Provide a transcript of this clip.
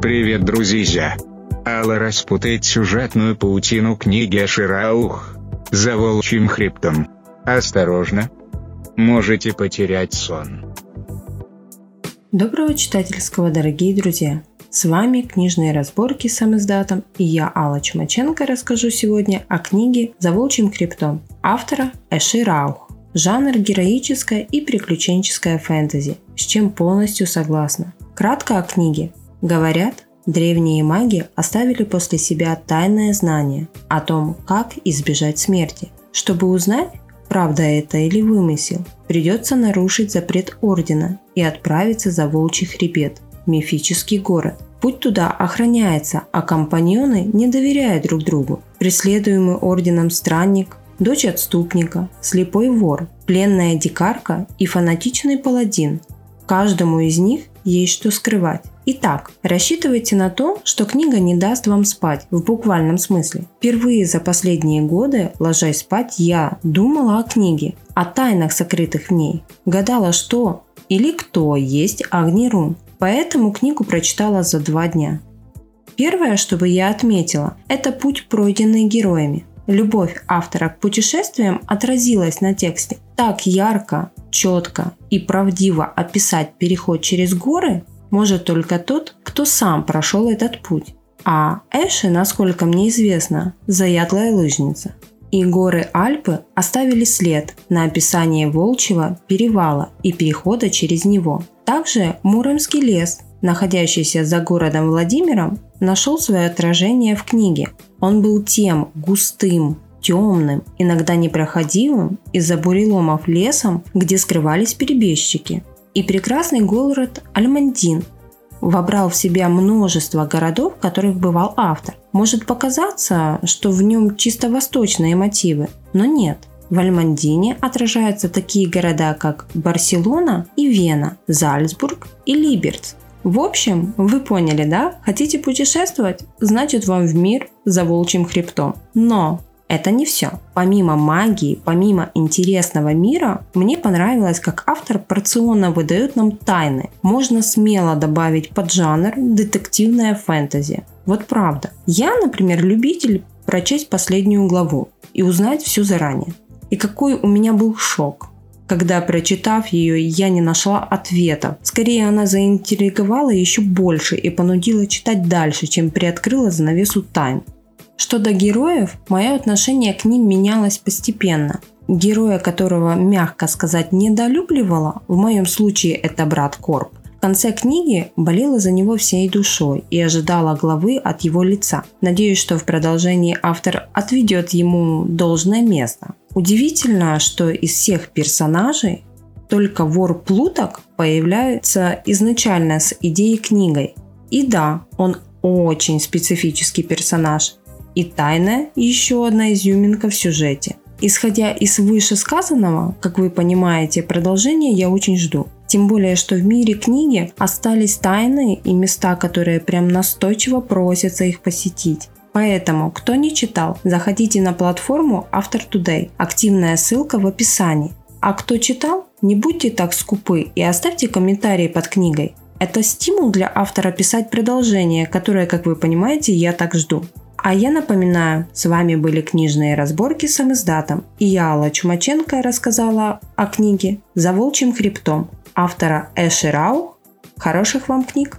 Привет, друзья! Алла распутает сюжетную паутину книги Ашираух за волчьим хребтом. Осторожно! Можете потерять сон. Доброго читательского, дорогие друзья! С вами книжные разборки с издатом и я, Алла Чумаченко, расскажу сегодня о книге «За волчьим хребтом» автора Эши Раух. Жанр героическое и приключенческое фэнтези, с чем полностью согласна. Кратко о книге. Говорят, древние маги оставили после себя тайное знание о том, как избежать смерти. Чтобы узнать, правда это или вымысел, придется нарушить запрет Ордена и отправиться за Волчий хребет, мифический город. Путь туда охраняется, а компаньоны не доверяют друг другу. Преследуемый Орденом странник, дочь отступника, слепой вор, пленная дикарка и фанатичный паладин. Каждому из них есть что скрывать. Итак, рассчитывайте на то, что книга не даст вам спать в буквальном смысле. Впервые за последние годы, ложась спать, я думала о книге, о тайнах, сокрытых в ней. Гадала, что или кто есть Агни. Поэтому книгу прочитала за два дня. Первое, что бы я отметила, это путь, пройденный героями. Любовь автора к путешествиям отразилась на тексте. Так ярко, четко и правдиво описать переход через горы может только тот, кто сам прошел этот путь. А Эши, насколько мне известно, заядлая лыжница. И горы Альпы оставили след на описании Волчьего перевала и перехода через него. Также Муромский лес, находящийся за городом Владимиром, нашел свое отражение в книге. Он был тем густым, темным, иногда непроходимым из-за буреломов лесом, где скрывались перебежчики и прекрасный город Альмандин вобрал в себя множество городов, в которых бывал автор. Может показаться, что в нем чисто восточные мотивы, но нет. В Альмандине отражаются такие города, как Барселона и Вена, Зальцбург и Либерц. В общем, вы поняли, да? Хотите путешествовать? Значит вам в мир за волчьим хребтом. Но это не все. Помимо магии, помимо интересного мира, мне понравилось, как автор порционно выдает нам тайны. Можно смело добавить под жанр детективная фэнтези. Вот правда. Я, например, любитель прочесть последнюю главу и узнать все заранее. И какой у меня был шок, когда, прочитав ее, я не нашла ответа. Скорее, она заинтриговала еще больше и понудила читать дальше, чем приоткрыла занавесу тайн. Что до героев, мое отношение к ним менялось постепенно. Героя, которого, мягко сказать, недолюбливала, в моем случае это брат Корп, в конце книги болела за него всей душой и ожидала главы от его лица. Надеюсь, что в продолжении автор отведет ему должное место. Удивительно, что из всех персонажей только вор Плуток появляется изначально с идеей книгой. И да, он очень специфический персонаж, и тайна – еще одна изюминка в сюжете. Исходя из вышесказанного, как вы понимаете, продолжение я очень жду. Тем более, что в мире книги остались тайны и места, которые прям настойчиво просятся их посетить. Поэтому, кто не читал, заходите на платформу After Today. Активная ссылка в описании. А кто читал, не будьте так скупы и оставьте комментарии под книгой. Это стимул для автора писать продолжение, которое, как вы понимаете, я так жду. А я напоминаю, с вами были книжные разборки с издатом, и я, Алла Чумаченко, рассказала о книге «За волчьим хребтом» автора Эши Рау. Хороших вам книг!